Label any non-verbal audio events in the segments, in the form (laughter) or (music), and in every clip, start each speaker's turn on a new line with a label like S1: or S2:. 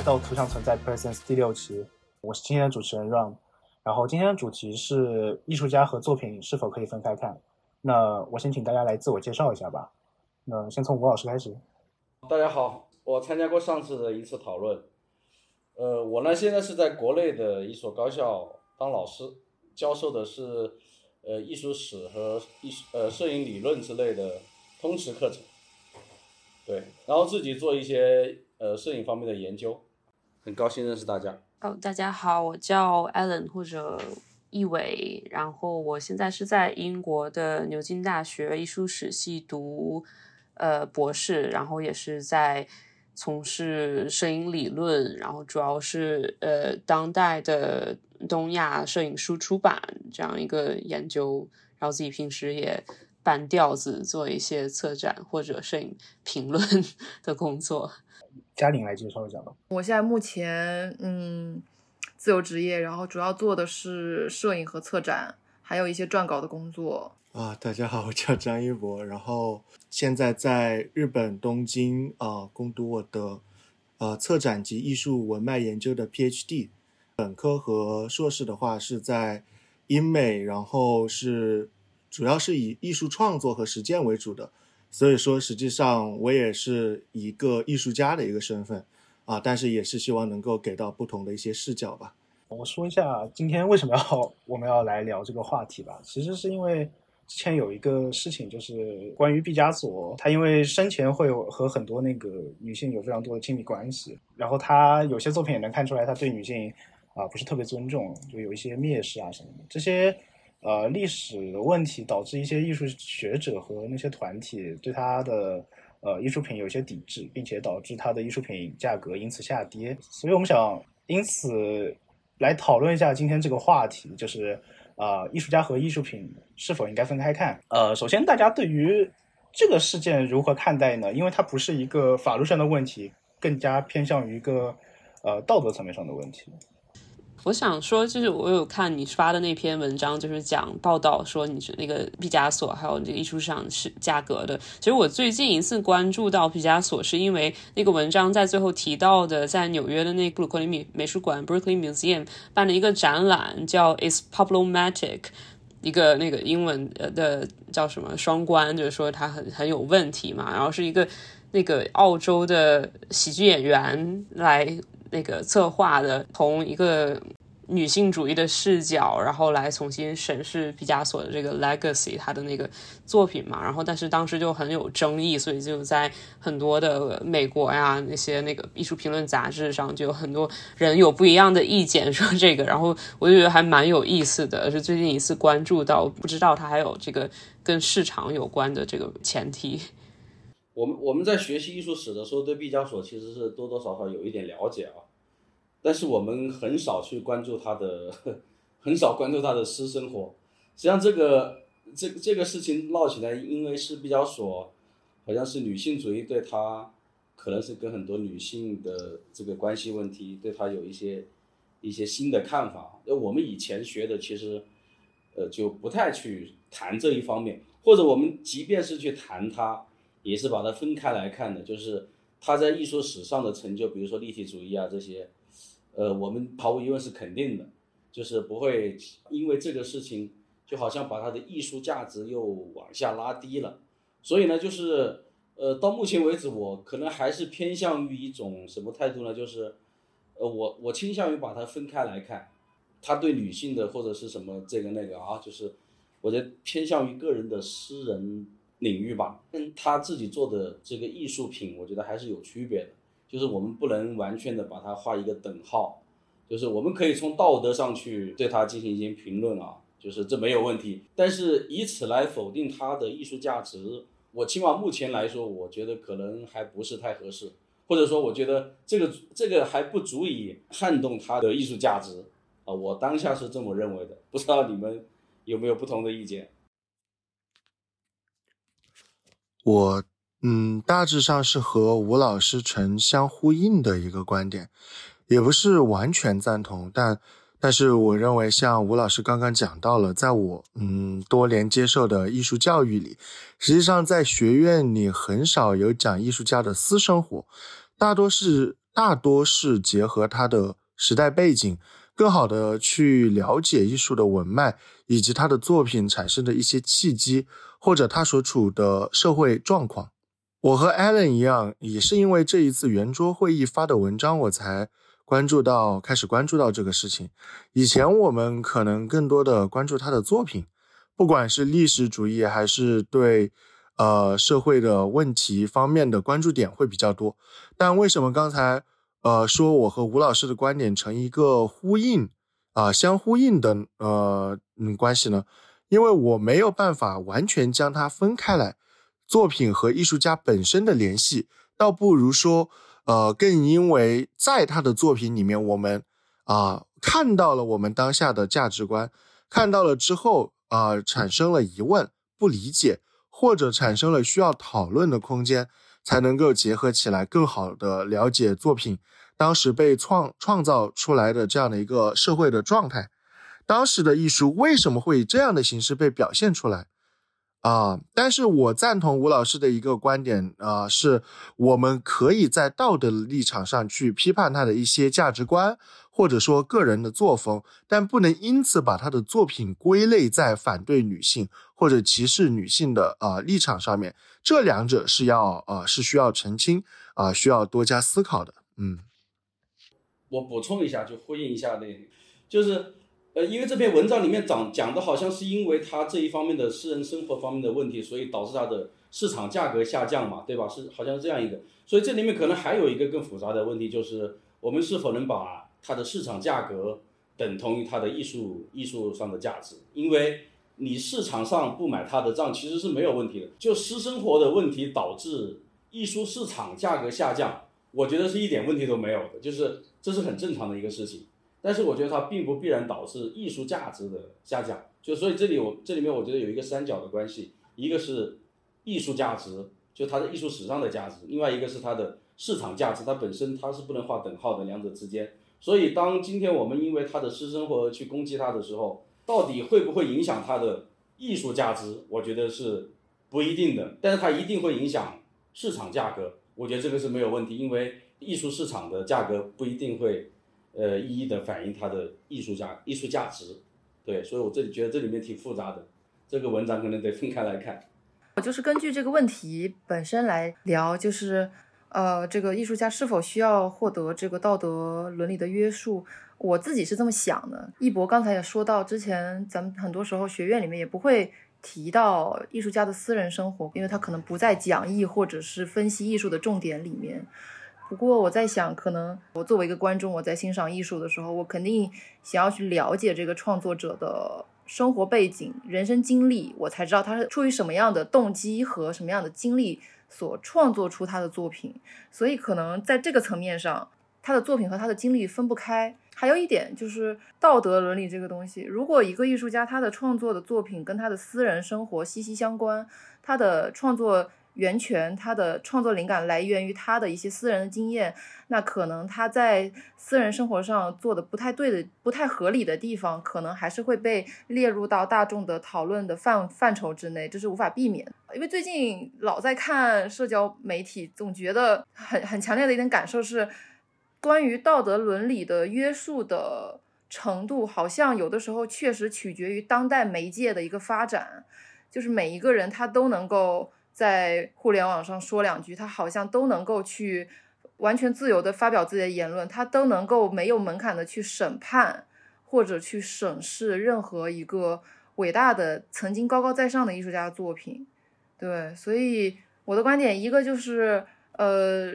S1: 来到图像存在 Presence 第六期，我是今天的主持人 Ron。然后今天的主题是艺术家和作品是否可以分开看。那我先请大家来自我介绍一下吧。那先从吴老师开始。
S2: 大家好，我参加过上次的一次讨论。呃，我呢现在是在国内的一所高校当老师，教授的是呃艺术史和艺术呃摄影理论之类的通识课程。对，然后自己做一些呃摄影方面的研究，很高兴认识大家。
S3: 哦，大家好，我叫 Allen 或者易伟，然后我现在是在英国的牛津大学艺术史系读呃博士，然后也是在从事摄影理论，然后主要是呃当代的东亚摄影书出版这样一个研究，然后自己平时也。半吊子做一些策展或者摄影评论 (laughs) 的工作。
S1: 嘉玲来介绍一下吧。
S4: 我现在目前嗯自由职业，然后主要做的是摄影和策展，还有一些撰稿的工作。
S5: 啊，大家好，我叫张一博，然后现在在日本东京啊攻读我的呃策展及艺术文脉研究的 PhD。本科和硕士的话是在英美，然后是。主要是以艺术创作和实践为主的，所以说实际上我也是一个艺术家的一个身份啊，但是也是希望能够给到不同的一些视角吧。
S1: 我说一下今天为什么要我们要来聊这个话题吧。其实是因为之前有一个事情，就是关于毕加索，他因为生前会有和很多那个女性有非常多的亲密关系，然后他有些作品也能看出来他对女性啊不是特别尊重，就有一些蔑视啊什么的这些。呃，历史的问题导致一些艺术学者和那些团体对他的呃艺术品有些抵制，并且导致他的艺术品价格因此下跌。所以我们想因此来讨论一下今天这个话题，就是呃艺术家和艺术品是否应该分开看。呃，首先大家对于这个事件如何看待呢？因为它不是一个法律上的问题，更加偏向于一个呃道德层面上的问题。
S3: 我想说，就是我有看你发的那篇文章，就是讲报道说你是那个毕加索，还有这个艺术市场是价格的。其实我最近一次关注到毕加索，是因为那个文章在最后提到的，在纽约的那布鲁克林美美术馆 （Berkeley Museum） 办了一个展览，叫 “Is Problematic”，一个那个英文的叫什么双关，就是说它很很有问题嘛。然后是一个那个澳洲的喜剧演员来。那个策划的，从一个女性主义的视角，然后来重新审视毕加索的这个 legacy，他的那个作品嘛。然后，但是当时就很有争议，所以就在很多的美国呀那些那个艺术评论杂志上，就有很多人有不一样的意见说这个。然后我就觉得还蛮有意思的，是最近一次关注到，不知道他还有这个跟市场有关的这个前提。
S2: 我们我们在学习艺术史的时候，对毕加索其实是多多少少有一点了解啊，但是我们很少去关注他的，(laughs) 很少关注他的私生活。实际上，这个这这个事情闹起来，因为是毕加索，好像是女性主义对他，可能是跟很多女性的这个关系问题，对他有一些一些新的看法。那我们以前学的其实，呃，就不太去谈这一方面，或者我们即便是去谈他。也是把它分开来看的，就是他在艺术史上的成就，比如说立体主义啊这些，呃，我们毫无疑问是肯定的，就是不会因为这个事情，就好像把他的艺术价值又往下拉低了。所以呢，就是呃，到目前为止，我可能还是偏向于一种什么态度呢？就是，呃，我我倾向于把它分开来看，他对女性的或者是什么这个那个啊，就是我觉得偏向于个人的私人。领域吧，跟他自己做的这个艺术品，我觉得还是有区别的。就是我们不能完全的把它画一个等号，就是我们可以从道德上去对他进行一些评论啊，就是这没有问题。但是以此来否定他的艺术价值，我起码目前来说，我觉得可能还不是太合适，或者说我觉得这个这个还不足以撼动他的艺术价值啊。我当下是这么认为的，不知道你们有没有不同的意见？
S5: 我嗯，大致上是和吴老师呈相呼应的一个观点，也不是完全赞同，但但是我认为，像吴老师刚刚讲到了，在我嗯多年接受的艺术教育里，实际上在学院里很少有讲艺术家的私生活，大多是大多是结合他的时代背景，更好的去了解艺术的文脉以及他的作品产生的一些契机，或者他所处的社会状况。我和 Allen 一样，也是因为这一次圆桌会议发的文章，我才关注到开始关注到这个事情。以前我们可能更多的关注他的作品，不管是历史主义还是对。呃，社会的问题方面的关注点会比较多，但为什么刚才呃说我和吴老师的观点成一个呼应啊，相呼应的呃嗯关系呢？因为我没有办法完全将它分开来，作品和艺术家本身的联系，倒不如说呃更因为在他的作品里面，我们啊看到了我们当下的价值观，看到了之后啊产生了疑问，不理解。或者产生了需要讨论的空间，才能够结合起来，更好的了解作品当时被创创造出来的这样的一个社会的状态，当时的艺术为什么会以这样的形式被表现出来？啊，但是我赞同吴老师的一个观点啊，是我们可以在道德立场上去批判他的一些价值观，或者说个人的作风，但不能因此把他的作品归类在反对女性或者歧视女性的啊立场上面，这两者是要啊是需要澄清啊，需要多加思考的。嗯，
S2: 我补充一下，就呼应一下那，就是。呃，因为这篇文章里面讲讲的好像是因为他这一方面的私人生活方面的问题，所以导致他的市场价格下降嘛，对吧？是好像是这样一个，所以这里面可能还有一个更复杂的问题，就是我们是否能把它的市场价格等同于它的艺术艺术上的价值？因为你市场上不买它的账其实是没有问题的，就私生活的问题导致艺术市场价格下降，我觉得是一点问题都没有的，就是这是很正常的一个事情。但是我觉得它并不必然导致艺术价值的下降，就所以这里我这里面我觉得有一个三角的关系，一个是艺术价值，就它的艺术史上的价值，另外一个是它的市场价值，它本身它是不能划等号的两者之间。所以当今天我们因为他的私生活去攻击他的时候，到底会不会影响它的艺术价值？我觉得是不一定的，但是它一定会影响市场价格，我觉得这个是没有问题，因为艺术市场的价格不一定会。呃，一一的反映它的艺术价、艺术价值，对，所以我这里觉得这里面挺复杂的，这个文章可能得分开来看。
S4: 我就是根据这个问题本身来聊，就是呃，这个艺术家是否需要获得这个道德伦理的约束？我自己是这么想的。一博刚才也说到，之前咱们很多时候学院里面也不会提到艺术家的私人生活，因为他可能不在讲义或者是分析艺术的重点里面。不过我在想，可能我作为一个观众，我在欣赏艺术的时候，我肯定想要去了解这个创作者的生活背景、人生经历，我才知道他是出于什么样的动机和什么样的经历所创作出他的作品。所以可能在这个层面上，他的作品和他的经历分不开。还有一点就是道德伦理这个东西，如果一个艺术家他的创作的作品跟他的私人生活息息相关，他的创作。源泉，他的创作灵感来源于他的一些私人的经验。那可能他在私人生活上做的不太对的、不太合理的地方，可能还是会被列入到大众的讨论的范范畴之内，这是无法避免。因为最近老在看社交媒体，总觉得很很强烈的一点感受是，关于道德伦理的约束的程度，好像有的时候确实取决于当代媒介的一个发展，就是每一个人他都能够。在互联网上说两句，他好像都能够去完全自由的发表自己的言论，他都能够没有门槛的去审判或者去审视任何一个伟大的曾经高高在上的艺术家的作品。对，所以我的观点一个就是，呃，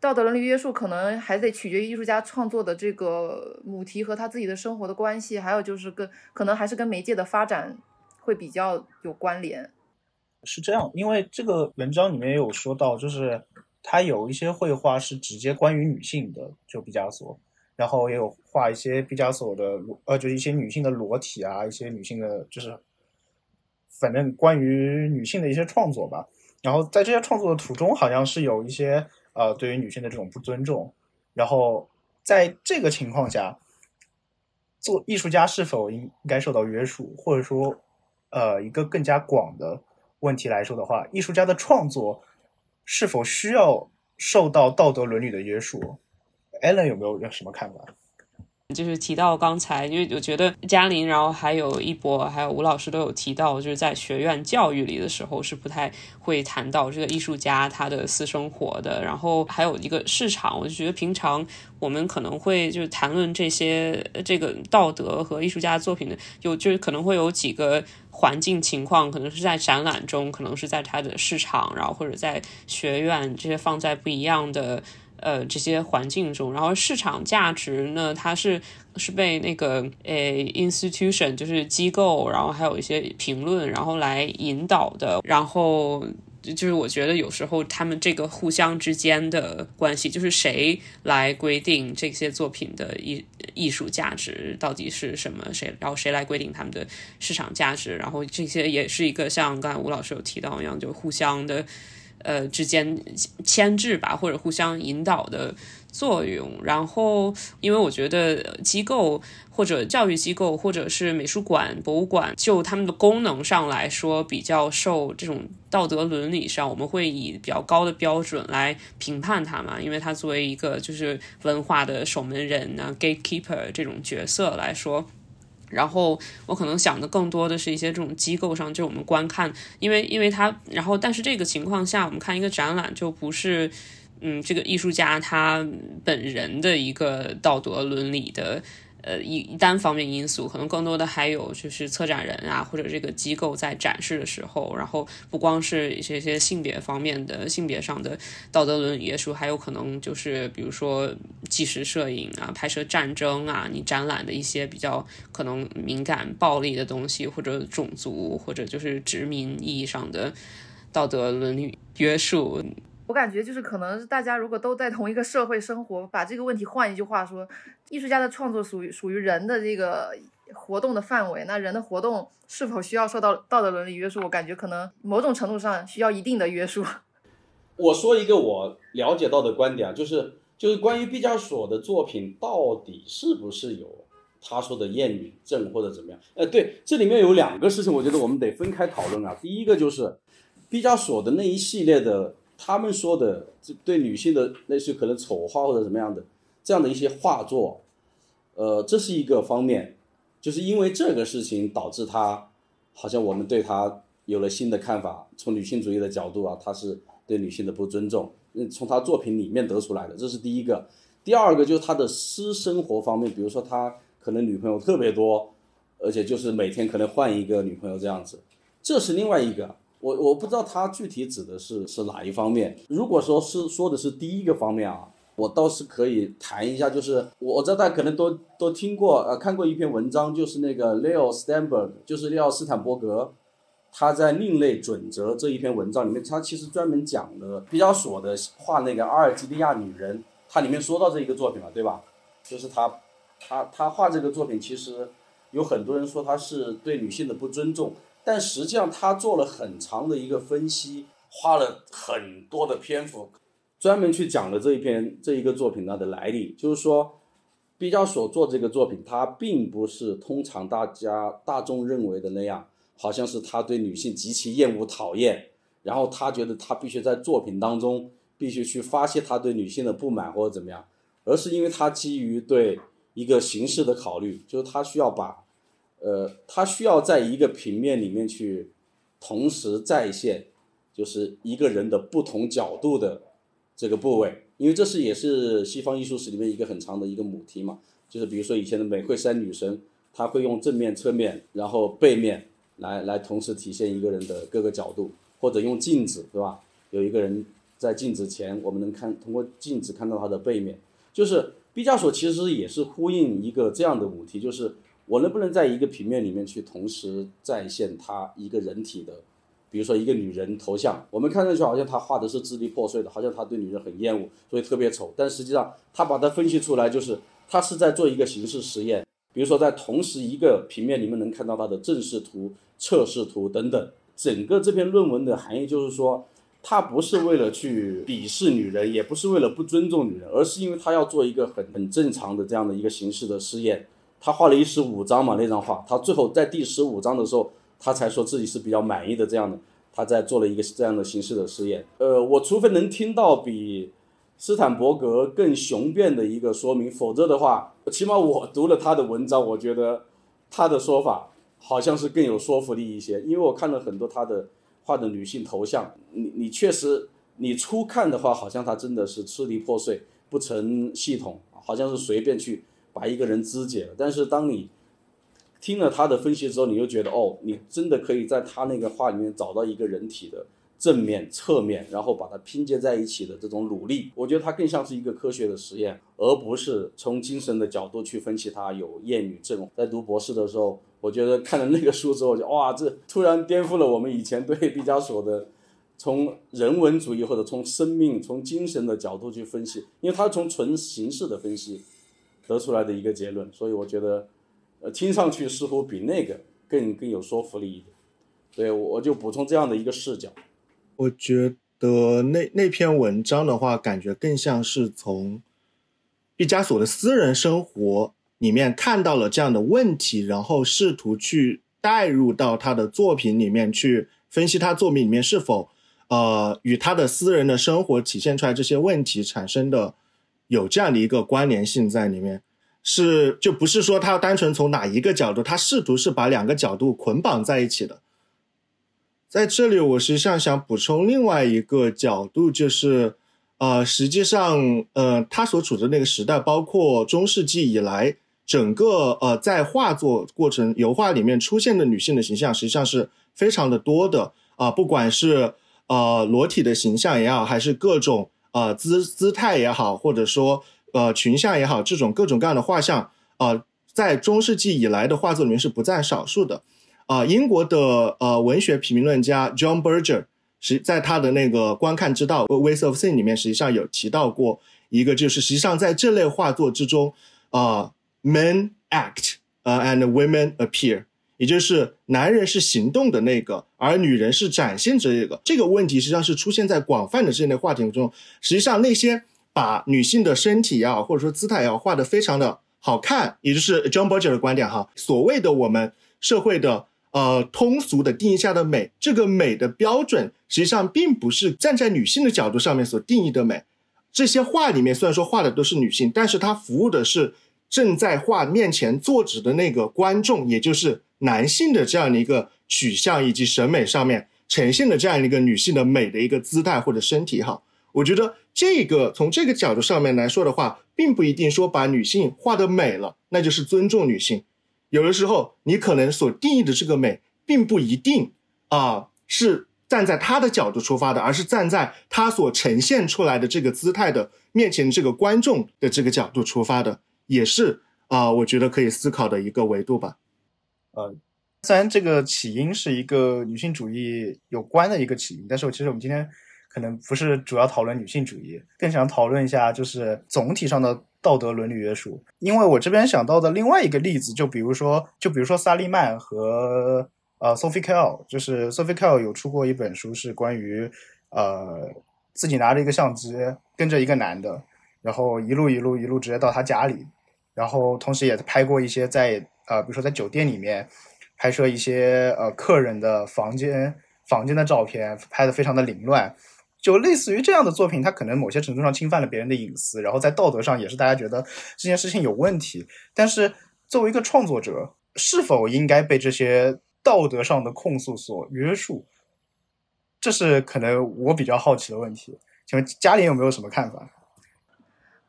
S4: 道德伦理约束可能还得取决于艺术家创作的这个母题和他自己的生活的关系，还有就是跟可能还是跟媒介的发展会比较有关联。
S1: 是这样，因为这个文章里面也有说到，就是他有一些绘画是直接关于女性的，就毕加索，然后也有画一些毕加索的裸，呃，就一些女性的裸体啊，一些女性的，就是反正关于女性的一些创作吧。然后在这些创作的途中，好像是有一些呃对于女性的这种不尊重。然后在这个情况下，做艺术家是否应该受到约束，或者说呃一个更加广的。问题来说的话，艺术家的创作是否需要受到道德伦理的约束？Allen 有没有什么看法？
S3: 就是提到刚才，因为我觉得嘉玲，然后还有一博，还有吴老师都有提到，就是在学院教育里的时候是不太会谈到这个艺术家他的私生活的。然后还有一个市场，我就觉得平常我们可能会就是谈论这些这个道德和艺术家作品的，有就是可能会有几个环境情况，可能是在展览中，可能是在他的市场，然后或者在学院这些放在不一样的。呃，这些环境中，然后市场价值呢，它是是被那个呃 institution 就是机构，然后还有一些评论，然后来引导的。然后就是我觉得有时候他们这个互相之间的关系，就是谁来规定这些作品的艺艺术价值到底是什么？谁然后谁来规定他们的市场价值？然后这些也是一个像刚才吴老师有提到一样，就互相的。呃，之间牵制吧，或者互相引导的作用。然后，因为我觉得机构或者教育机构，或者是美术馆、博物馆，就他们的功能上来说，比较受这种道德伦理上，我们会以比较高的标准来评判它嘛。因为它作为一个就是文化的守门人呢，gatekeeper 这种角色来说。然后我可能想的更多的是一些这种机构上，就我们观看，因为因为他，然后但是这个情况下，我们看一个展览就不是，嗯，这个艺术家他本人的一个道德伦理的。呃，一单方面因素，可能更多的还有就是策展人啊，或者这个机构在展示的时候，然后不光是一些些性别方面的性别上的道德伦理约束，还有可能就是比如说纪实摄影啊，拍摄战争啊，你展览的一些比较可能敏感、暴力的东西，或者种族或者就是殖民意义上的道德伦理约束。
S4: 我感觉就是可能大家如果都在同一个社会生活，把这个问题换一句话说。艺术家的创作属于属于人的这个活动的范围，那人的活动是否需要受到道德伦理约束？我感觉可能某种程度上需要一定的约束。(laughs)
S2: 我说一个我了解到的观点啊，就是就是关于毕加索的作品到底是不是有他说的厌女症或者怎么样？呃，对，这里面有两个事情，我觉得我们得分开讨论啊。第一个就是毕加索的那一系列的，他们说的这对女性的那些可能丑化或者怎么样的。这样的一些画作，呃，这是一个方面，就是因为这个事情导致他，好像我们对他有了新的看法。从女性主义的角度啊，他是对女性的不尊重。嗯，从他作品里面得出来的，这是第一个。第二个就是他的私生活方面，比如说他可能女朋友特别多，而且就是每天可能换一个女朋友这样子，这是另外一个。我我不知道他具体指的是是哪一方面。如果说是说的是第一个方面啊。我倒是可以谈一下，就是我知道大家可能都都听过呃看过一篇文章，就是那个 Leo Steinberg，就是利奥斯坦伯格，他在《另类准则》这一篇文章里面，他其实专门讲了毕加索的画那个阿尔及利亚女人，他里面说到这一个作品了，对吧？就是他他他画这个作品，其实有很多人说他是对女性的不尊重，但实际上他做了很长的一个分析，花了很多的篇幅。专门去讲了这一篇这一个作品它的来历，就是说，毕加索做这个作品，他并不是通常大家大众认为的那样，好像是他对女性极其厌恶讨厌，然后他觉得他必须在作品当中必须去发泄他对女性的不满或者怎么样，而是因为他基于对一个形式的考虑，就是他需要把，呃，他需要在一个平面里面去同时再现，就是一个人的不同角度的。这个部位，因为这是也是西方艺术史里面一个很长的一个母题嘛，就是比如说以前的美惠山女神，她会用正面、侧面，然后背面来来同时体现一个人的各个角度，或者用镜子，对吧？有一个人在镜子前，我们能看通过镜子看到他的背面，就是毕加索其实也是呼应一个这样的母题，就是我能不能在一个平面里面去同时再现他一个人体的。比如说一个女人头像，我们看上去好像他画的是支离破碎的，好像他对女人很厌恶，所以特别丑。但实际上他把它分析出来，就是他是在做一个形式实验。比如说在同时一个平面里面能看到他的正视图、侧视图等等。整个这篇论文的含义就是说，他不是为了去鄙视女人，也不是为了不尊重女人，而是因为他要做一个很很正常的这样的一个形式的试验。他画了一十五张嘛那张画，他最后在第十五张的时候。他才说自己是比较满意的这样的，他在做了一个这样的形式的实验。呃，我除非能听到比斯坦伯格更雄辩的一个说明。否则的话，起码我读了他的文章，我觉得他的说法好像是更有说服力一些。因为我看了很多他的画的女性头像，你你确实你初看的话，好像他真的是支离破碎，不成系统，好像是随便去把一个人肢解了。但是当你听了他的分析之后，你就觉得哦，你真的可以在他那个画里面找到一个人体的正面、侧面，然后把它拼接在一起的这种努力。我觉得它更像是一个科学的实验，而不是从精神的角度去分析他有厌女症。在读博士的时候，我觉得看了那个书之后，就哇，这突然颠覆了我们以前对毕加索的从人文主义或者从生命、从精神的角度去分析，因为他从纯形式的分析得出来的一个结论。所以我觉得。呃，听上去似乎比那个更更有说服力一点，对我我就补充这样的一个视角。
S5: 我觉得那那篇文章的话，感觉更像是从毕加索的私人生活里面看到了这样的问题，然后试图去带入到他的作品里面去分析他作品里面是否呃与他的私人的生活体现出来这些问题产生的有这样的一个关联性在里面。是，就不是说他单纯从哪一个角度，他试图是把两个角度捆绑在一起的。在这里，我实际上想补充另外一个角度，就是，呃，实际上，呃，他所处的那个时代，包括中世纪以来，整个呃，在画作过程、油画里面出现的女性的形象，实际上是非常的多的啊，不管是呃裸体的形象也好，还是各种呃姿姿态也好，或者说。呃，群像也好，这种各种各样的画像，呃，在中世纪以来的画作里面是不在少数的。啊，英国的呃文学评论家 John Berger 实在他的那个观看之道 Ways of Seeing 里面，实际上有提到过一个，就是实际上在这类画作之中，啊，men act，呃，and women appear，也就是男人是行动的那个，而女人是展现这个。这个问题实际上是出现在广泛的这类话题中。实际上那些。把女性的身体也好，或者说姿态也好，画得非常的好看，也就是 John Berger 的观点哈。所谓的我们社会的呃通俗的定义下的美，这个美的标准实际上并不是站在女性的角度上面所定义的美。这些画里面虽然说画的都是女性，但是它服务的是正在画面前坐着的那个观众，也就是男性的这样的一个取向以及审美上面呈现的这样一个女性的美的一个姿态或者身体哈。我觉得这个从这个角度上面来说的话，并不一定说把女性画的美了，那就是尊重女性。有的时候，你可能所定义的这个美，并不一定啊是站在他的角度出发的，而是站在他所呈现出来的这个姿态的面前这个观众的这个角度出发的，也是啊，我觉得可以思考的一个维度吧。
S1: 呃，虽然这个起因是一个女性主义有关的一个起因，但是我其实我们今天。可能不是主要讨论女性主义，更想讨论一下就是总体上的道德伦理约束。因为我这边想到的另外一个例子，就比如说，就比如说萨利曼和呃 Sophie Kell，就是 Sophie Kell 有出过一本书，是关于呃自己拿着一个相机跟着一个男的，然后一路一路一路直接到他家里，然后同时也拍过一些在呃比如说在酒店里面拍摄一些呃客人的房间房间的照片，拍的非常的凌乱。就类似于这样的作品，它可能某些程度上侵犯了别人的隐私，然后在道德上也是大家觉得这件事情有问题。但是作为一个创作者，是否应该被这些道德上的控诉所约束？这是可能我比较好奇的问题。请问嘉玲有没有什么看法？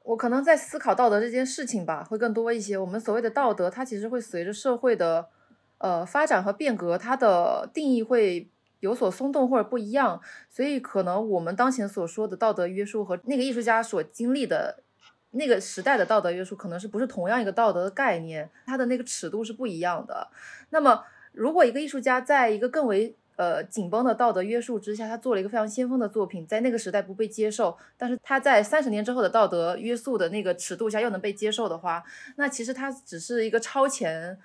S4: 我可能在思考道德这件事情吧，会更多一些。我们所谓的道德，它其实会随着社会的呃发展和变革，它的定义会。有所松动或者不一样，所以可能我们当前所说的道德约束和那个艺术家所经历的那个时代的道德约束，可能是不是同样一个道德的概念，它的那个尺度是不一样的。那么，如果一个艺术家在一个更为呃紧绷的道德约束之下，他做了一个非常先锋的作品，在那个时代不被接受，但是他在三十年之后的道德约束的那个尺度下又能被接受的话，那其实他只是一个超前。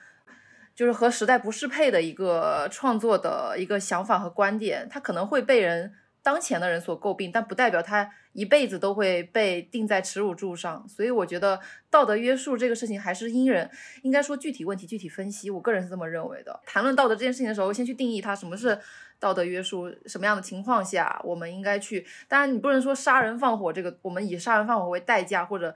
S4: 就是和时代不适配的一个创作的一个想法和观点，他可能会被人当前的人所诟病，但不代表他一辈子都会被钉在耻辱柱上。所以我觉得道德约束这个事情还是因人，应该说具体问题具体分析。我个人是这么认为的。谈论道德这件事情的时候，先去定义它什么是道德约束，什么样的情况下我们应该去。当然，你不能说杀人放火这个，我们以杀人放火为代价，或者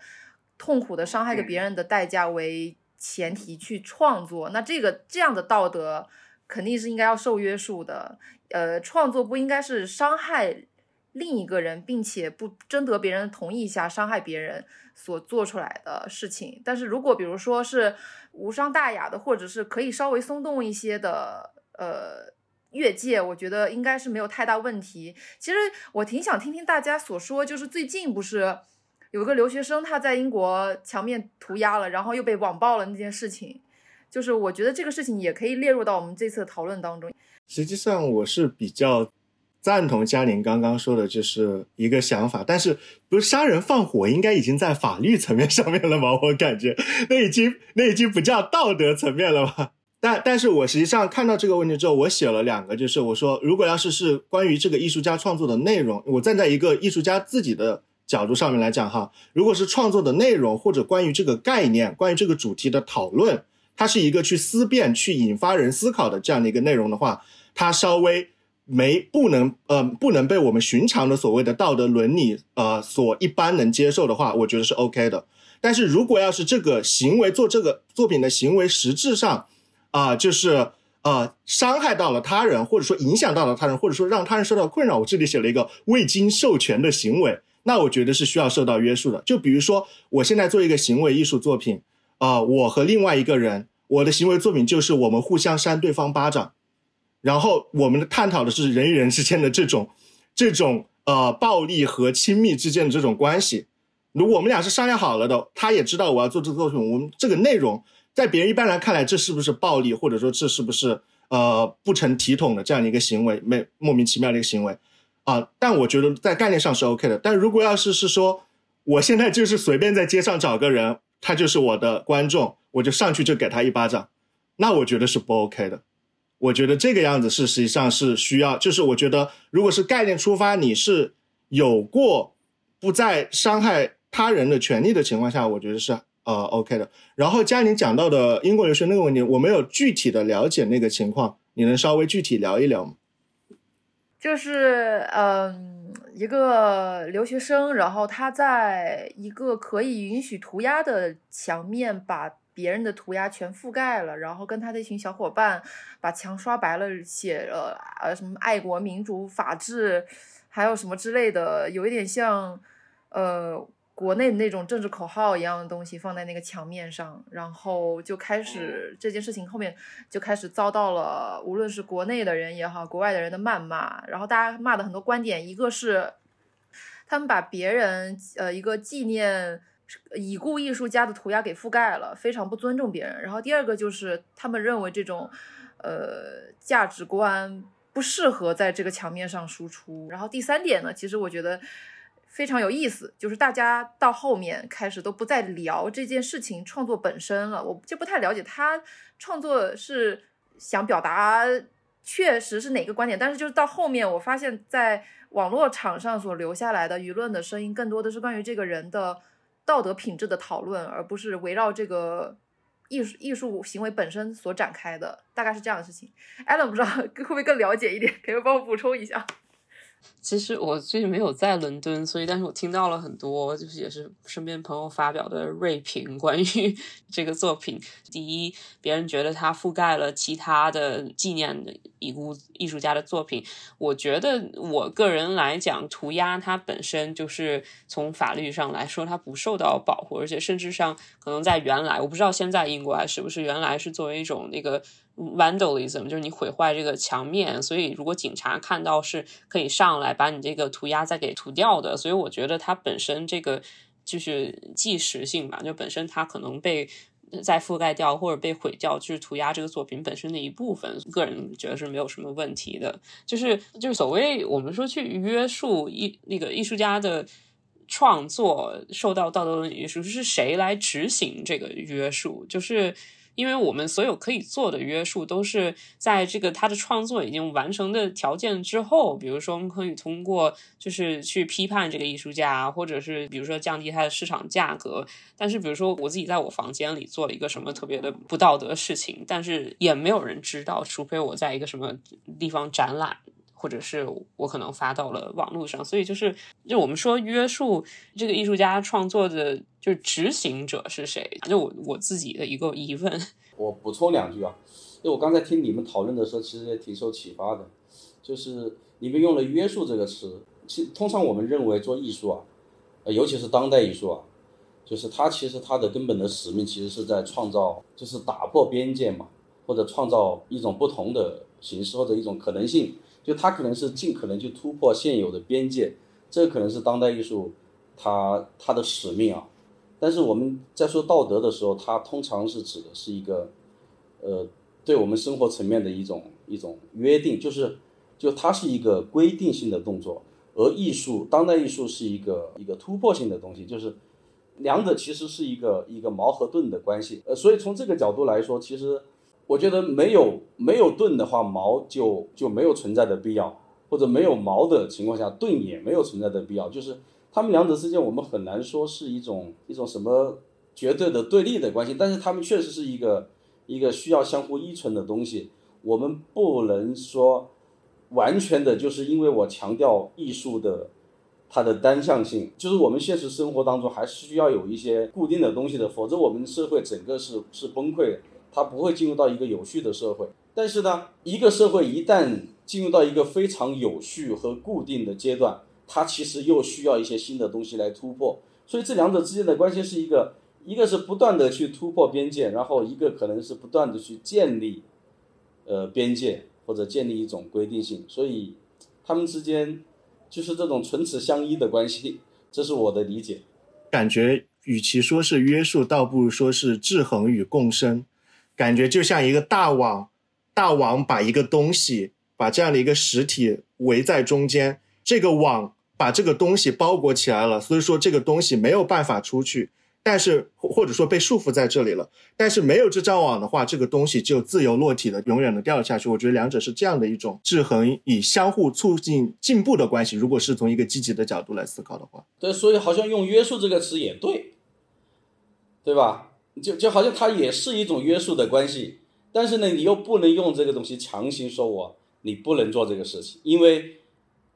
S4: 痛苦的伤害着别人的代价为前提去创作。那这个这样的道德肯定是应该要受约束的。呃，创作不应该是伤害另一个人，并且不征得别人同意下伤害别人所做出来的事情。但是如果比如说是无伤大雅的，或者是可以稍微松动一些的，呃，越界，我觉得应该是没有太大问题。其实我挺想听听大家所说，就是最近不是有个留学生他在英国墙面涂鸦了，然后又被网暴了那件事情，就是我觉得这个事情也可以列入到我们这次讨论当中。
S5: 实际上，我是比较赞同嘉宁刚刚说的，就是一个想法。但是，不是杀人放火应该已经在法律层面上面了吗？我感觉那已经那已经不叫道德层面了吧？但但是我实际上看到这个问题之后，我写了两个，就是我说，如果要是是关于这个艺术家创作的内容，我站在一个艺术家自己的角度上面来讲哈，如果是创作的内容或者关于这个概念、关于这个主题的讨论，它是一个去思辨、去引发人思考的这样的一个内容的话。它稍微没不能呃不能被我们寻常的所谓的道德伦理呃所一般能接受的话，我觉得是 OK 的。但是如果要是这个行为做这个作品的行为实质上啊就是呃伤害到了他人，或者说影响到了他人，或者说让他人受到困扰，我这里写了一个未经授权的行为，那我觉得是需要受到约束的。就比如说我现在做一个行为艺术作品啊，我和另外一个人，我的行为作品就是我们互相扇对方巴掌。然后我们的探讨的是人与人之间的这种，这种呃暴力和亲密之间的这种关系。如果我们俩是商量好了的，他也知道我要做这个作品，我们这个内容在别人一般来看来，这是不是暴力，或者说这是不是呃不成体统的这样的一个行为，没莫名其妙的一个行为啊？但我觉得在概念上是 OK 的。但如果要是是说，我现在就是随便在街上找个人，他就是我的观众，我就上去就给他一巴掌，那我觉得是不 OK 的。我觉得这个样子是实际上是需要，就是我觉得如果是概念出发，你是有过不再伤害他人的权利的情况下，我觉得是呃 OK 的。然后嘉宁讲到的英国留学那个问题，我没有具体的了解那个情况，你能稍微具体聊一聊吗？
S4: 就是嗯，一个留学生，然后他在一个可以允许涂鸦的墙面把。别人的涂鸦全覆盖了，然后跟他的一群小伙伴把墙刷白了，写了呃什么爱国民主法治，还有什么之类的，有一点像呃国内那种政治口号一样的东西放在那个墙面上，然后就开始这件事情后面就开始遭到了无论是国内的人也好，国外的人的谩骂，然后大家骂的很多观点，一个是他们把别人呃一个纪念。已故艺术家的涂鸦给覆盖了，非常不尊重别人。然后第二个就是他们认为这种，呃，价值观不适合在这个墙面上输出。然后第三点呢，其实我觉得非常有意思，就是大家到后面开始都不再聊这件事情创作本身了。我就不太了解他创作是想表达确实是哪个观点，但是就是到后面我发现，在网络场上所留下来的舆论的声音，更多的是关于这个人的。道德品质的讨论，而不是围绕这个艺术艺术行为本身所展开的，大概是这样的事情。Allen 不知道 (laughs) 会不会更了解一点，可以帮我补充一下。
S3: 其实我最近没有在伦敦，所以但是我听到了很多，就是也是身边朋友发表的锐评，(laughs) 关于这个作品。第一，别人觉得它覆盖了其他的纪念的已故艺术家的作品。我觉得我个人来讲，涂鸦它本身就是从法律上来说，它不受到保护，而且甚至上可能在原来，我不知道现在英国还是不是原来是作为一种那个。Vandalism 就是你毁坏这个墙面，所以如果警察看到是可以上来把你这个涂鸦再给涂掉的，所以我觉得它本身这个就是即时性吧，就本身它可能被再覆盖掉或者被毁掉，就是涂鸦这个作品本身的一部分。个人觉得是没有什么问题的，就是就是所谓我们说去约束艺那个艺术家的创作受到道德伦理约束，是谁来执行这个约束？就是。因为我们所有可以做的约束都是在这个他的创作已经完成的条件之后，比如说我们可以通过就是去批判这个艺术家，或者是比如说降低他的市场价格。但是比如说我自己在我房间里做了一个什么特别的不道德事情，但是也没有人知道，除非我在一个什么地方展览。或者是我可能发到了网络上，所以就是就我们说约束这个艺术家创作的，就是执行者是谁？就我我自己的一个疑问。(laughs)
S2: 我补充两句啊，就我刚才听你们讨论的时候，其实也挺受启发的。就是你们用了“约束”这个词，其通常我们认为做艺术啊，尤其是当代艺术啊，就是它其实它的根本的使命其实是在创造，就是打破边界嘛，或者创造一种不同的形式或者一种可能性。就它可能是尽可能去突破现有的边界，这可能是当代艺术它它的使命啊。但是我们在说道德的时候，它通常是指的是一个，呃，对我们生活层面的一种一种约定，就是就它是一个规定性的动作，而艺术当代艺术是一个一个突破性的东西，就是两者其实是一个一个矛和盾的关系。呃，所以从这个角度来说，其实。我觉得没有没有盾的话，矛就就没有存在的必要，或者没有矛的情况下，盾也没有存在的必要。就是他们两者之间，我们很难说是一种一种什么绝对的对立的关系，但是他们确实是一个一个需要相互依存的东西。我们不能说完全的，就是因为我强调艺术的它的单向性，就是我们现实生活当中还是需要有一些固定的东西的，否则我们社会整个是是崩溃的。它不会进入到一个有序的社会，但是呢，一个社会一旦进入到一个非常有序和固定的阶段，它其实又需要一些新的东西来突破。所以这两者之间的关系是一个，一个是不断的去突破边界，然后一个可能是不断的去建立，呃，边界或者建立一种规定性。所以，他们之间就是这种唇齿相依的关系，这是我的理解。
S5: 感觉与其说是约束，倒不如说是制衡与共生。感觉就像一个大网，大网把一个东西，把这样的一个实体围在中间，这个网把这个东西包裹起来了，所以说这个东西没有办法出去，但是或者说被束缚在这里了。但是没有这张网的话，这个东西就自由落体的，永远的掉下去。我觉得两者是这样的一种制衡与相互促进进步的关系。如果是从一个积极的角度来思考的话，
S2: 对，所以好像用约束这个词也对，对吧？就就好像它也是一种约束的关系，但是呢，你又不能用这个东西强行说我你不能做这个事情，因为，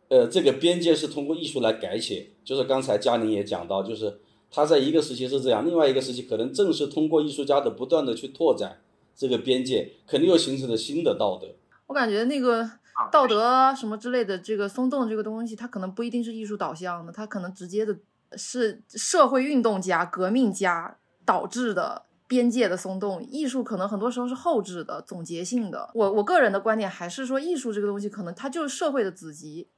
S2: 呃，这个边界是通过艺术来改写。就是刚才嘉宁也讲到，就是他在一个时期是这样，另外一个时期可能正是通过艺术家的不断的去拓展这个边界，肯定又形成了新的道德。
S4: 我感觉那个道德什么之类的这个松动这个东西，它可能不一定是艺术导向的，它可能直接的是社会运动家、革命家。导致的边界的松动，艺术可能很多时候是后置的、总结性的。我我个人的观点还是说，艺术这个东西可能它就是社会的子集，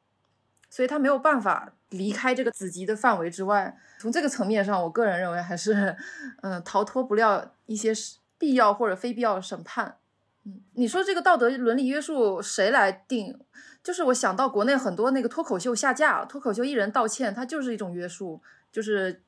S4: 所以它没有办法离开这个子集的范围之外。从这个层面上，我个人认为还是，嗯，逃脱不了一些必要或者非必要审判。嗯，你说这个道德伦理约束谁来定？就是我想到国内很多那个脱口秀下架，脱口秀艺人道歉，它就是一种约束，就是。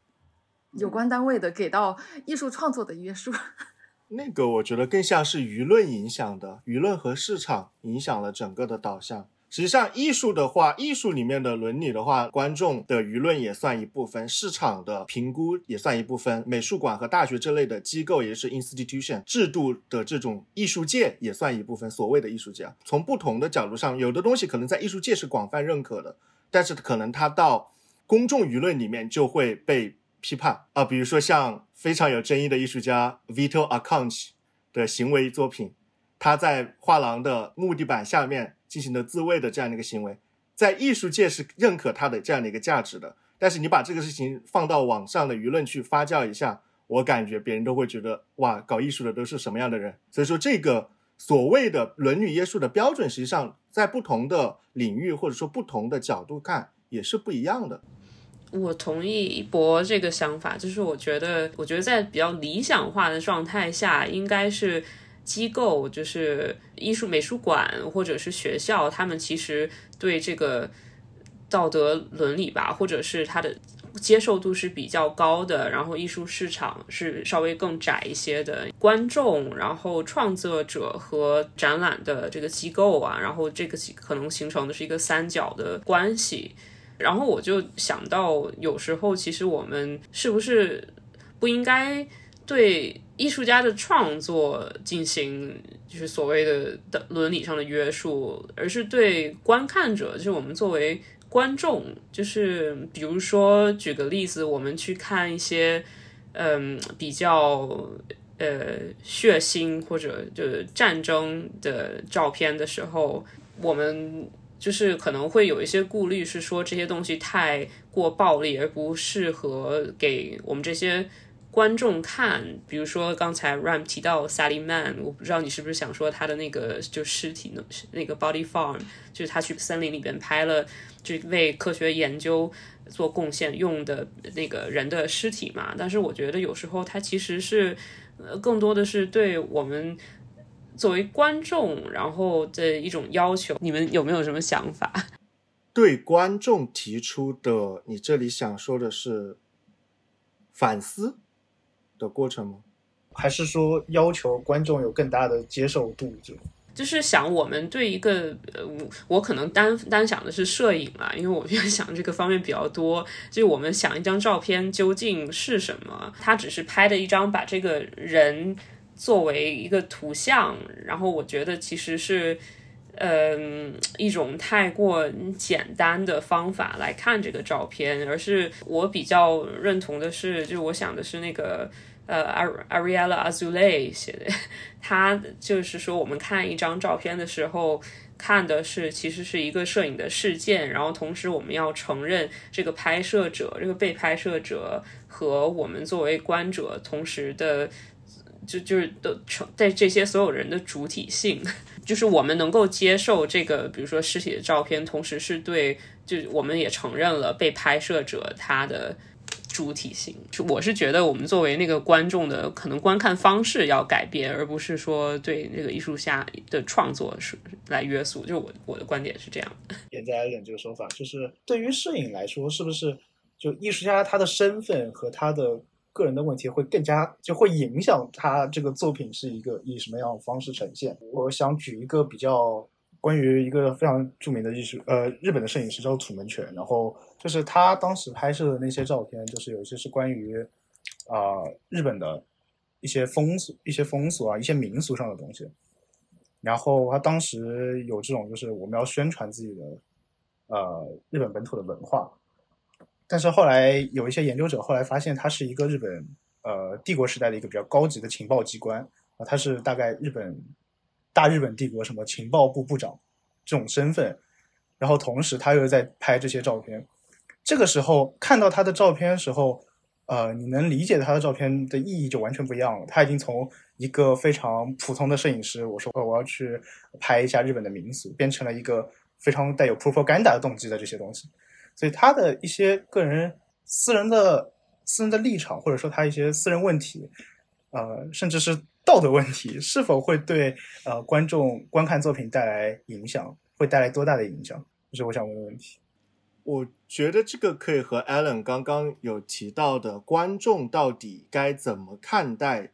S4: 有关单位的给到艺术创作的约束，(laughs)
S5: 那个我觉得更像是舆论影响的，舆论和市场影响了整个的导向。实际上，艺术的话，艺术里面的伦理的话，观众的舆论也算一部分，市场的评估也算一部分，美术馆和大学这类的机构也是 institution 制度的这种艺术界也算一部分。所谓的艺术家，从不同的角度上，有的东西可能在艺术界是广泛认可的，但是可能它到公众舆论里面就会被。批判啊，比如说像非常有争议的艺术家 Vito Acconci 的行为作品，他在画廊的木地板下面进行的自慰的这样的一个行为，在艺术界是认可他的这样的一个价值的。但是你把这个事情放到网上的舆论去发酵一下，我感觉别人都会觉得哇，搞艺术的都是什么样的人？所以说，这个所谓的伦理约束的标准，实际上在不同的领域或者说不同的角度看也是不一样的。
S3: 我同意一博这个想法，就是我觉得，我觉得在比较理想化的状态下，应该是机构，就是艺术美术馆或者是学校，他们其实对这个道德伦理吧，或者是他的接受度是比较高的，然后艺术市场是稍微更窄一些的，观众，然后创作者和展览的这个机构啊，然后这个可能形成的是一个三角的关系。然后我就想到，有时候其实我们是不是不应该对艺术家的创作进行就是所谓的的伦理上的约束，而是对观看者，就是我们作为观众，就是比如说举个例子，我们去看一些嗯比较呃血腥或者就是战争的照片的时候，我们。就是可能会有一些顾虑，是说这些东西太过暴力，而不适合给我们这些观众看。比如说刚才 Ram 提到 Sally Man，我不知道你是不是想说他的那个就尸体呢？那个 Body Farm，就是他去森林里边拍了，就为科学研究做贡献用的那个人的尸体嘛。但是我觉得有时候他其实是，呃，更多的是对我们。作为观众，然后的一种要求，你们有没有什么想法？
S5: 对观众提出的，你这里想说的是反思的过程吗？
S1: 还是说要求观众有更大的接受度？就
S3: 就是想我们对一个呃，我可能单单想的是摄影啊，因为我比较想这个方面比较多。就我们想一张照片究竟是什么？他只是拍的一张，把这个人。作为一个图像，然后我觉得其实是，嗯，一种太过简单的方法来看这个照片，而是我比较认同的是，就我想的是那个呃，Ariella Azulay 写的，他就是说，我们看一张照片的时候，看的是其实是一个摄影的事件，然后同时我们要承认这个拍摄者、这个被拍摄者和我们作为观者同时的。就就是的成在这些所有人的主体性，(laughs) 就是我们能够接受这个，比如说尸体的照片，同时是对，就我们也承认了被拍摄者他的主体性。就我是觉得，我们作为那个观众的可能观看方式要改变，而不是说对那个艺术家的创作是来约束。就我我的观点是这样。
S1: 现在忍这个说法，就是对于摄影来说，是不是就艺术家他的身份和他的。个人的问题会更加就会影响他这个作品是一个以什么样的方式呈现。我想举一个比较关于一个非常著名的艺术呃日本的摄影师叫土门泉，然后就是他当时拍摄的那些照片，就是有一些是关于啊日本的一些风俗、一些风俗啊、一些民俗上的东西。然后他当时有这种就是我们要宣传自己的呃日本本土的文化。但是后来有一些研究者后来发现，他是一个日本呃帝国时代的一个比较高级的情报机关啊，他是大概日本大日本帝国什么情报部部长这种身份，然后同时他又在拍这些照片，这个时候看到他的照片的时候，呃，你能理解他的照片的意义就完全不一样了。他已经从一个非常普通的摄影师，我说我要去拍一下日本的民俗，变成了一个非常带有 propaganda 的动机的这些东西。所以他的一些个人私人的私人的立场，或者说他一些私人问题，呃，甚至是道德问题，是否会对呃观众观看作品带来影响？会带来多大的影响？这是我想问的问题。
S5: 我觉得这个可以和 Alan 刚刚有提到的观众到底该怎么看待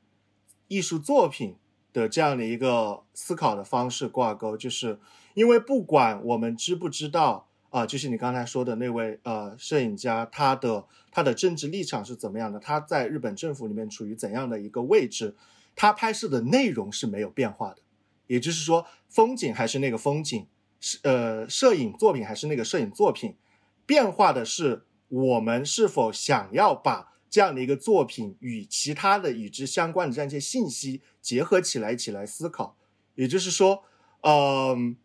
S5: 艺术作品的这样的一个思考的方式挂钩，就是因为不管我们知不知道。啊，就是你刚才说的那位呃摄影家，他的他的政治立场是怎么样的？他在日本政府里面处于怎样的一个位置？他拍摄的内容是没有变化的，也就是说，风景还是那个风景，是呃摄影作品还是那个摄影作品，变化的是我们是否想要把这样的一个作品与其他的与之相关的这样一些信息结合起来，一起来思考。也就是说，嗯，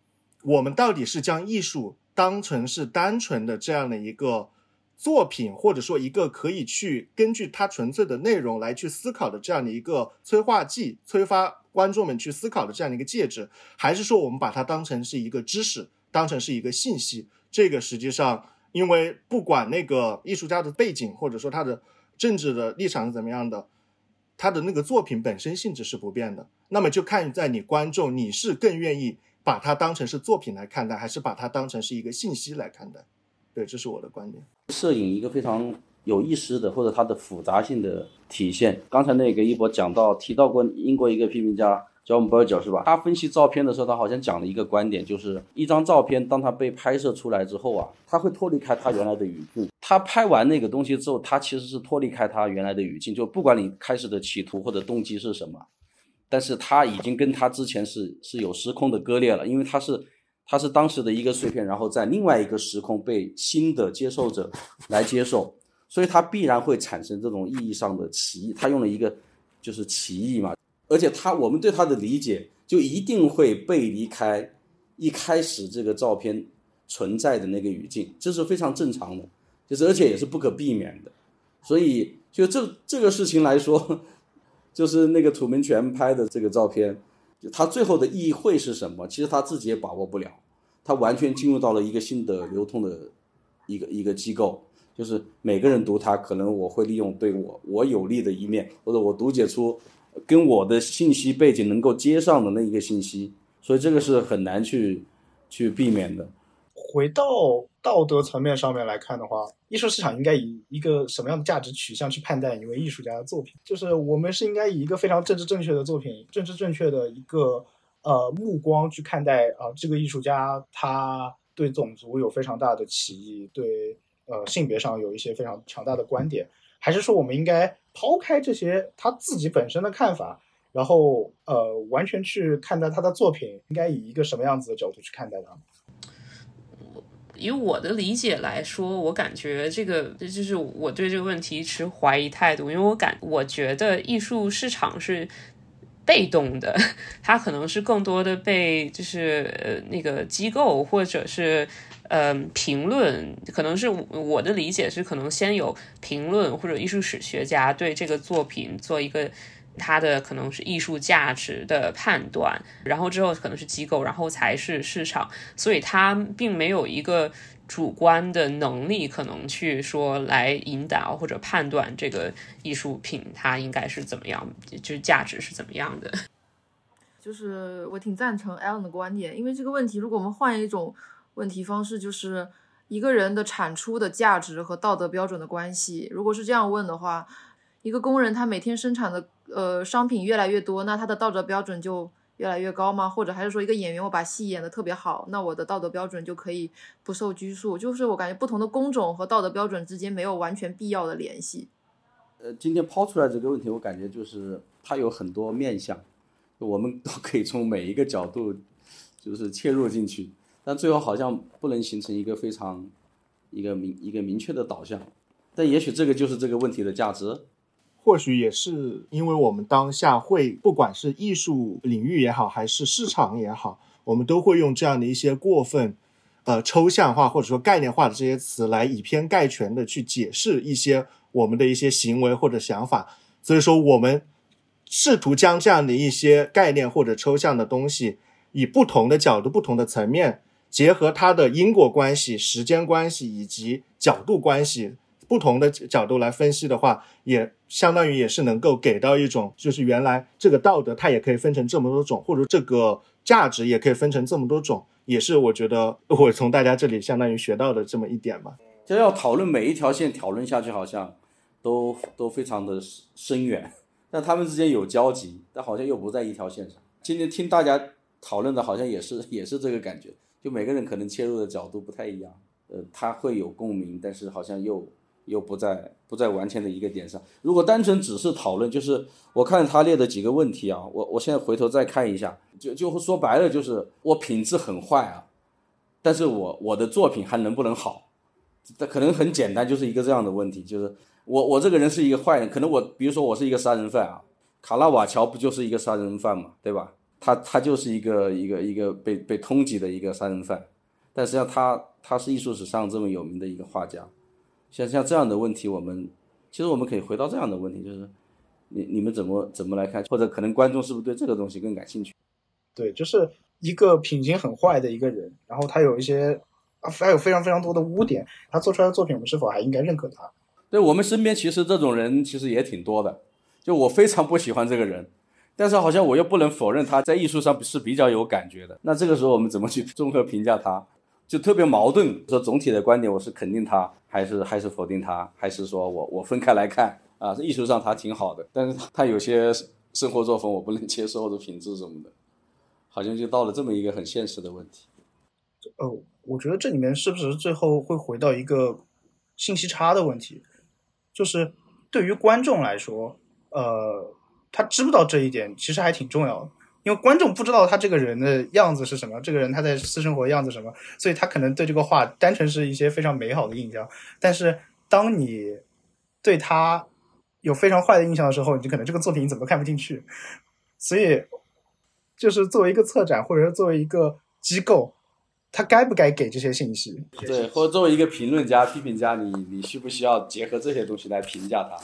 S5: 我们到底是将艺术。当成是单纯的这样的一个作品，或者说一个可以去根据它纯粹的内容来去思考的这样的一个催化剂，催发观众们去思考的这样的一个介质，还是说我们把它当成是一个知识，当成是一个信息？这个实际上，因为不管那个艺术家的背景，或者说他的政治的立场是怎么样的，他的那个作品本身性质是不变的。那么就看在你观众，你是更愿意。把它当成是作品来看待，还是把它当成是一个信息来看待？对，这是我的观点。
S2: 摄影一个非常有意思的或者它的复杂性的体现。刚才那个一博讲到提到过英国一个批评家 John Berger 是吧？他分析照片的时候，他好像讲了一个观点，就是一张照片当它被拍摄出来之后啊，它会脱离开它原来的语境。他拍完那个东西之后，它其实是脱离开它原来的语境，就不管你开始的企图或者动机是什么，但是它已经跟它之前是是有时空的割裂了，因为它是。它是当时的一个碎片，然后在另外一个时空被新的接受者来接受，所以它必然会产生这种意义上的歧义。他用了一个就是歧义嘛，而且他我们对他的理解就一定会背离开一开始这个照片存在的那个语境，这是非常正常的，就是而且也是不可避免的。所以就这这个事情来说，就是那个土门泉拍的这个照片。他最后的意义会是什么？其实他自己也把握不了，他完全进入到了一个新的流通的一个一个机构，就是每个人读它，可能我会利用对我我有利的一面，或者我读解出跟我的信息背景能够接上的那一个信息，所以这个是很难去去避免的。
S1: 回到道德层面上面来看的话，艺术市场应该以一个什么样的价值取向去判断一位艺术家的作品？就是我们是应该以一个非常政治正确的作品、政治正确的一个呃目光去看待啊，这个艺术家他对种族有非常大的歧义，对呃性别上有一些非常强大的观点，还是说我们应该抛开这些他自己本身的看法，然后呃完全去看待他的作品，应该以一个什么样子的角度去看待呢？
S3: 以我的理解来说，我感觉这个就是我对这个问题持怀疑态度，因为我感我觉得艺术市场是被动的，(laughs) 它可能是更多的被就是呃那个机构或者是嗯评论，可能是我的理解是可能先有评论或者艺术史学家对这个作品做一个。它的可能是艺术价值的判断，然后之后可能是机构，然后才是市场，所以它并没有一个主观的能力，可能去说来引导或者判断这个艺术品它应该是怎么样，就是价值是怎么样的。(laughs)
S4: 就是我挺赞成 Alan 的观点，因为这个问题，如果我们换一种问题方式，就是一个人的产出的价值和道德标准的关系，如果是这样问的话。一个工人他每天生产的呃商品越来越多，那他的道德标准就越来越高吗？或者还是说一个演员我把戏演得特别好，那我的道德标准就可以不受拘束？就是我感觉不同的工种和道德标准之间没有完全必要的联系。
S2: 呃，今天抛出来这个问题，我感觉就是它有很多面向，我们都可以从每一个角度就是切入进去，但最后好像不能形成一个非常一个明一个明确的导向。但也许这个就是这个问题的价值。
S5: 或许也是因为我们当下会，不管是艺术领域也好，还是市场也好，我们都会用这样的一些过分，呃，抽象化或者说概念化的这些词来以偏概全的去解释一些我们的一些行为或者想法。所以说，我们试图将这样的一些概念或者抽象的东西，以不同的角度、不同的层面，结合它的因果关系、时间关系以及角度关系。不同的角度来分析的话，也相当于也是能够给到一种，就是原来这个道德它也可以分成这么多种，或者这个价值也可以分成这么多种，也是我觉得我从大家这里相当于学到的这么一点吧。
S2: 就要讨论每一条线，讨论下去好像都都非常的深远，但他们之间有交集，但好像又不在一条线上。今天听大家讨论的，好像也是也是这个感觉，就每个人可能切入的角度不太一样，呃，他会有共鸣，但是好像又。又不在不在完全的一个点上。如果单纯只是讨论，就是我看他列的几个问题啊，我我现在回头再看一下，就就说白了，就是我品质很坏啊，但是我我的作品还能不能好？这可能很简单，就是一个这样的问题，就是我我这个人是一个坏人，可能我比如说我是一个杀人犯啊，卡拉瓦乔不就是一个杀人犯嘛，对吧？他他就是一个一个一个被被通缉的一个杀人犯，但实际上他他是艺术史上这么有名的一个画家。像像这样的问题，我们其实我们可以回到这样的问题，就是你你们怎么怎么来看，或者可能观众是不是对这个东西更感兴趣？
S1: 对，就是一个品行很坏的一个人，然后他有一些啊，还有非常非常多的污点，他做出来的作品，我们是否还应该认可他？
S2: 对我们身边其实这种人其实也挺多的，就我非常不喜欢这个人，但是好像我又不能否认他在艺术上是比较有感觉的。那这个时候我们怎么去综合评价他？就特别矛盾。说总体的观点，我是肯定他，还是还是否定他，还是说我我分开来看啊？艺术上他挺好的，但是他有些生活作风我不能接受，或者品质什么的，好像就到了这么一个很现实的问题。
S1: 呃，我觉得这里面是不是最后会回到一个信息差的问题？就是对于观众来说，呃，他知不知道这一点其实还挺重要的，因为观众不知道他这个人的样子是什么，这个人他在私生活样子什么，所以他可能对这个画单纯是一些非常美好的印象。但是当你对他有非常坏的印象的时候，你就可能这个作品你怎么看不进去。所以，就是作为一个策展，或者说作为一个机构。他该不该给这些信息？
S2: 对，或者作为一个评论家、批评家，你你需不需要结合这些东西来评价他？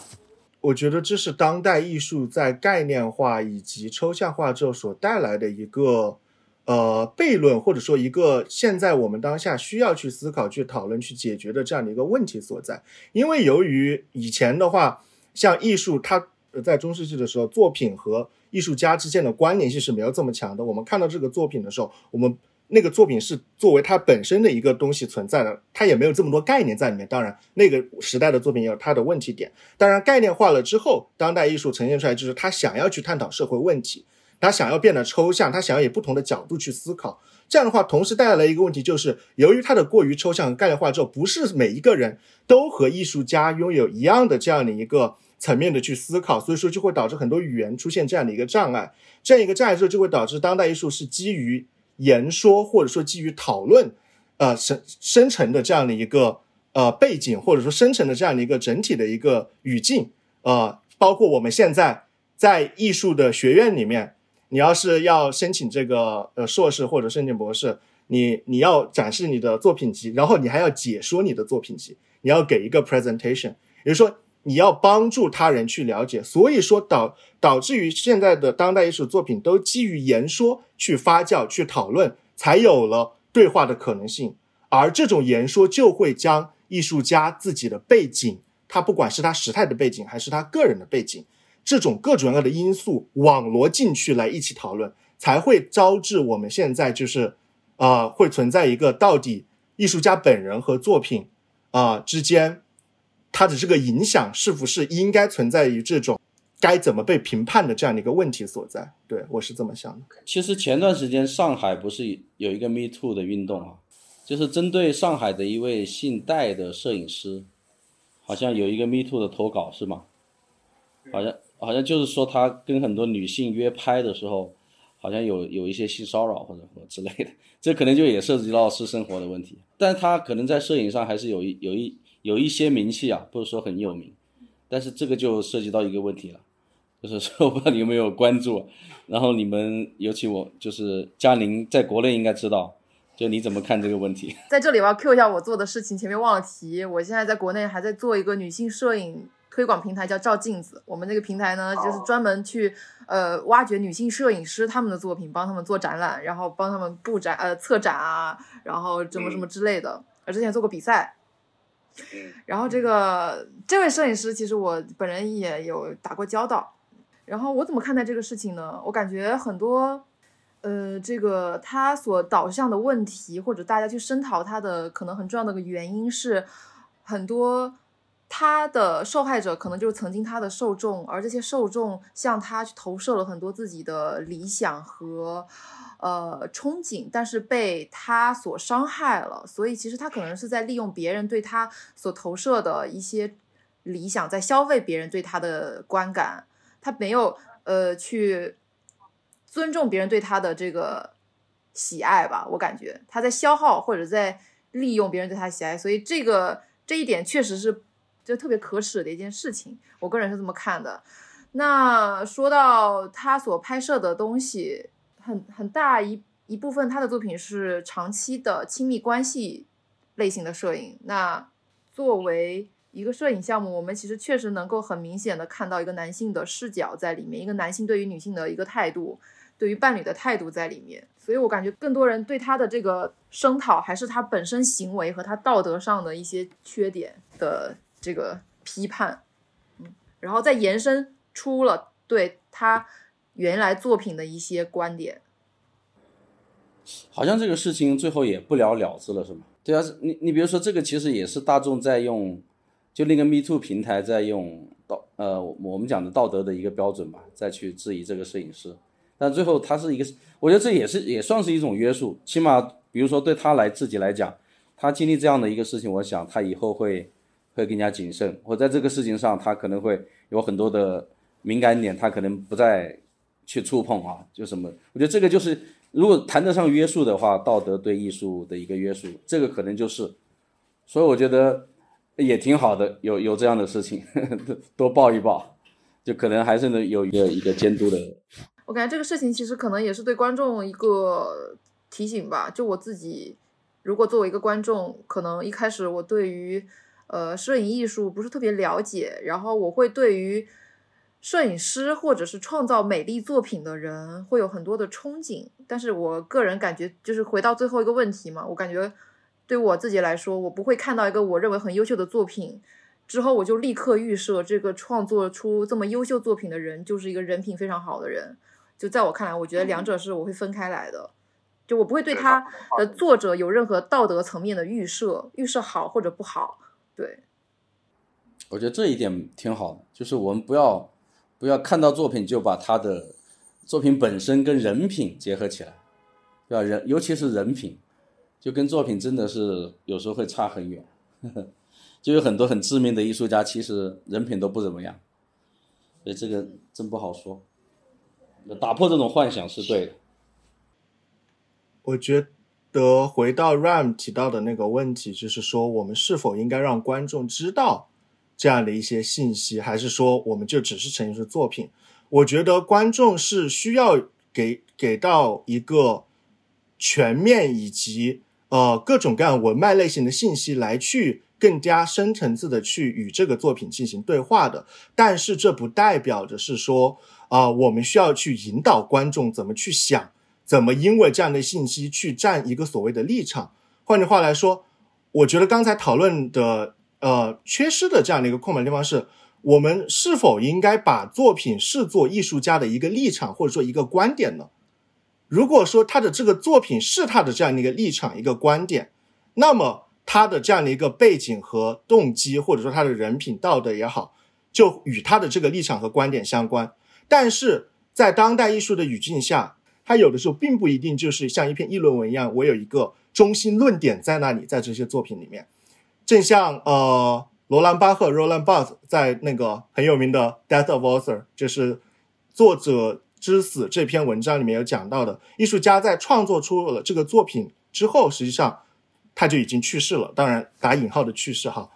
S5: 我觉得这是当代艺术在概念化以及抽象化之后所带来的一个呃悖论，或者说一个现在我们当下需要去思考、去讨论、去解决的这样的一个问题所在。因为由于以前的话，像艺术，它在中世纪的时候，作品和艺术家之间的关联性是没有这么强的。我们看到这个作品的时候，我们。那个作品是作为它本身的一个东西存在的，它也没有这么多概念在里面。当然，那个时代的作品也有它的问题点。当然，概念化了之后，当代艺术呈现出来就是他想要去探讨社会问题，他想要变得抽象，他想要以不同的角度去思考。这样的话，同时带来了一个问题，就是由于它的过于抽象和概念化之后，不是每一个人都和艺术家拥有一样的这样的一个层面的去思考，所以说就会导致很多语言出现这样的一个障碍。这样一个障碍之后，就会导致当代艺术是基于。言说或者说基于讨论，呃生生成的这样的一个呃背景，或者说生成的这样的一个整体的一个语境，呃，包括我们现在在艺术的学院里面，你要是要申请这个呃硕士或者申请博士，你你要展示你的作品集，然后你还要解说你的作品集，你要给一个 presentation，也就是说。你要帮助他人去了解，所以说导导致于现在的当代艺术作品都基于言说去发酵、去讨论，才有了对话的可能性。而这种言说就会将艺术家自己的背景，他不管是他时态的背景，还是他个人的背景，这种各种各样的因素网罗进去来一起讨论，才会招致我们现在就是，呃，会存在一个到底艺术家本人和作品啊之间。它的这个影响是不是应该存在于这种该怎么被评判的这样的一个问题所在？对我是这么想的。
S2: 其实前段时间上海不是有一个 Me Too 的运动啊，就是针对上海的一位姓戴的摄影师，好像有一个 Me Too 的投稿是吗？好像好像就是说他跟很多女性约拍的时候，好像有有一些性骚扰或者或之类的，这可能就也涉及到私生活的问题。但他可能在摄影上还是有一有一。有一些名气啊，不是说很有名，但是这个就涉及到一个问题了，就是说我不知道你有没有关注，然后你们尤其我就是嘉宁在国内应该知道，就你怎么看这个问题？
S4: 在这里我要 Q 一下我做的事情，前面忘了提，我现在在国内还在做一个女性摄影推广平台，叫照镜子。我们这个平台呢，就是专门去呃挖掘女性摄影师他们的作品，帮他们做展览，然后帮他们布展呃策展啊，然后什么什么之类的。我之前做过比赛。然后这个这位摄影师，其实我本人也有打过交道。然后我怎么看待这个事情呢？我感觉很多，呃，这个他所导向的问题，或者大家去声讨他的可能很重要的个原因是，很多他的受害者可能就是曾经他的受众，而这些受众向他去投射了很多自己的理想和。呃，憧憬，但是被他所伤害了，所以其实他可能是在利用别人对他所投射的一些理想，在消费别人对他的观感，他没有呃去尊重别人对他的这个喜爱吧？我感觉他在消耗或者在利用别人对他喜爱，所以这个这一点确实是就特别可耻的一件事情，我个人是这么看的。那说到他所拍摄的东西。很很大一一部分，他的作品是长期的亲密关系类型的摄影。那作为一个摄影项目，我们其实确实能够很明显的看到一个男性的视角在里面，一个男性对于女性的一个态度，对于伴侣的态度在里面。所以我感觉更多人对他的这个声讨，还是他本身行为和他道德上的一些缺点的这个批判，嗯，然后再延伸出了对他。原来作品的一些观点，
S2: 好像这个事情最后也不了了之了，是吗？对啊，你你比如说这个其实也是大众在用，就那个 Me Too 平台在用道呃我们讲的道德的一个标准吧，再去质疑这个摄影师。但最后他是一个，我觉得这也是也算是一种约束，起码比如说对他来自己来讲，他经历这样的一个事情，我想他以后会会更加谨慎，或在这个事情上他可能会有很多的敏感点，他可能不再去触碰啊，就什么？我觉得这个就是如果谈得上约束的话，道德对艺术的一个约束，这个可能就是，所以我觉得也挺好的，有有这样的事情 (laughs) 多报一报，就可能还是能有一个一个监督的。
S4: 我感觉这个事情其实可能也是对观众一个提醒吧。就我自己，如果作为一个观众，可能一开始我对于呃摄影艺术不是特别了解，然后我会对于摄影师或者是创造美丽作品的人会有很多的憧憬。但是我个人感觉，就是回到最后一个问题嘛，我感觉对我自己来说，我不会看到一个我认为很优秀的作品之后，我就立刻预设这个创作出这么优秀作品的人就是一个人品非常好的人。就在我看来，我觉得两者是我会分开来的，就我不会对他的作者有任何道德层面的预设，预设好或者不好。对，
S2: 我觉得这一点挺好的，就是我们不要不要看到作品就把他的作品本身跟人品结合起来，对吧？人尤其是人品，就跟作品真的是有时候会差很远。(laughs) 就有很多很知名的艺术家，其实人品都不怎么样，所以这个真不好说。打破这种幻想是对的。
S5: 我觉得回到 Ram 提到的那个问题，就是说我们是否应该让观众知道这样的一些信息，还是说我们就只是呈现出作品？我觉得观众是需要给给到一个全面以及呃各种各样文脉类型的信息，来去更加深层次的去与这个作品进行对话的。但是这不代表着是说。啊，我们需要去引导观众怎么去想，怎么因为这样的信息去站一个所谓的立场。换句话来说，我觉得刚才讨论的呃缺失的这样的一个空白地方是，我们是否应该把作品视作艺术家的一个立场或者说一个观点呢？如果说他的这个作品是他的这样的一个立场一个观点，那么他的这样的一个背景和动机，或者说他的人品道德也好，就与他的这个立场和观点相关。但是在当代艺术的语境下，它有的时候并不一定就是像一篇议论文一样，我有一个中心论点在那里，在这些作品里面，正像呃罗兰巴赫 （Roland Barthes） 在那个很有名的《Death of Author》，就是作者之死这篇文章里面有讲到的，艺术家在创作出了这个作品之后，实际上他就已经去世了。当然打引号的去世哈，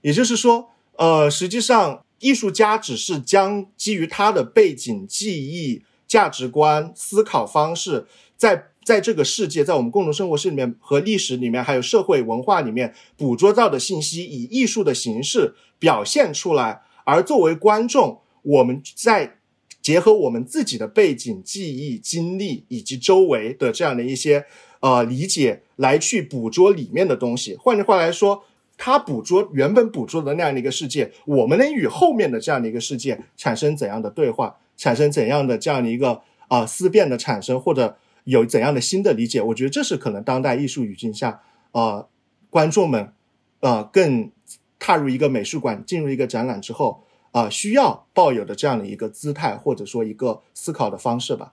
S5: 也就是说，呃，实际上。艺术家只是将基于他的背景、记忆、价值观、思考方式，在在这个世界，在我们共同生活史里面和历史里面，还有社会文化里面捕捉到的信息，以艺术的形式表现出来。而作为观众，我们在结合我们自己的背景、记忆、经历以及周围的这样的一些呃理解，来去捕捉里面的东西。换句话来说。他捕捉原本捕捉的那样的一个世界，我们能与后面的这样的一个世界产生怎样的对话，产生怎样的这样的一个啊思辨的产生，或者有怎样的新的理解？我觉得这是可能当代艺术语境下，啊，观众们，呃，更踏入一个美术馆，进入一个展览之后，啊，需要抱有的这样的一个姿态，或者说一个思考的方式吧。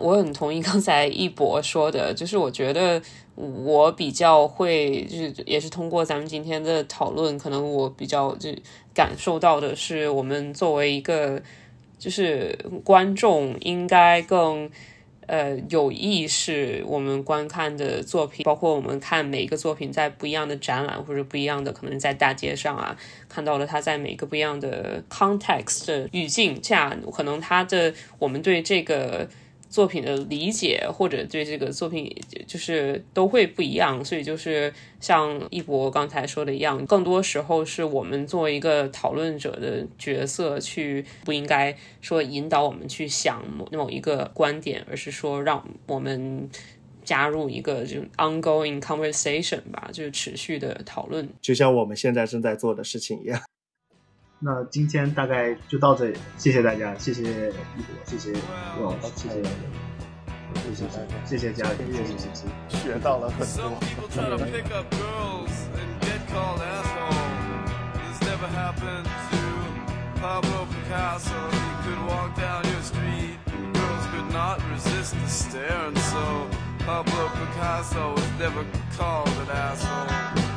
S3: 我很同意刚才一博说的，就是我觉得我比较会，就是也是通过咱们今天的讨论，可能我比较就感受到的是，我们作为一个就是观众，应该更呃有意识，我们观看的作品，包括我们看每一个作品在不一样的展览或者不一样的，可能在大街上啊看到了它在每个不一样的 context 的语境下，可能它的我们对这个。(laughs) 作品的理解或者对这个作品就是都会不一样，所以就是像一博刚才说的一样，更多时候是我们作为一个讨论者的角色去不应该说引导我们去想某某一个观点，而是说让我们加入一个就 ongoing conversation 吧，就是持续的讨论，
S5: 就像我们现在正在做的事情一样。
S1: 那今天大概就到这里，谢谢大家，谢谢一博，谢谢王，谢谢。谢谢谢谢嘉玲，谢谢谢谢。
S5: 学到了很多。
S6: girls and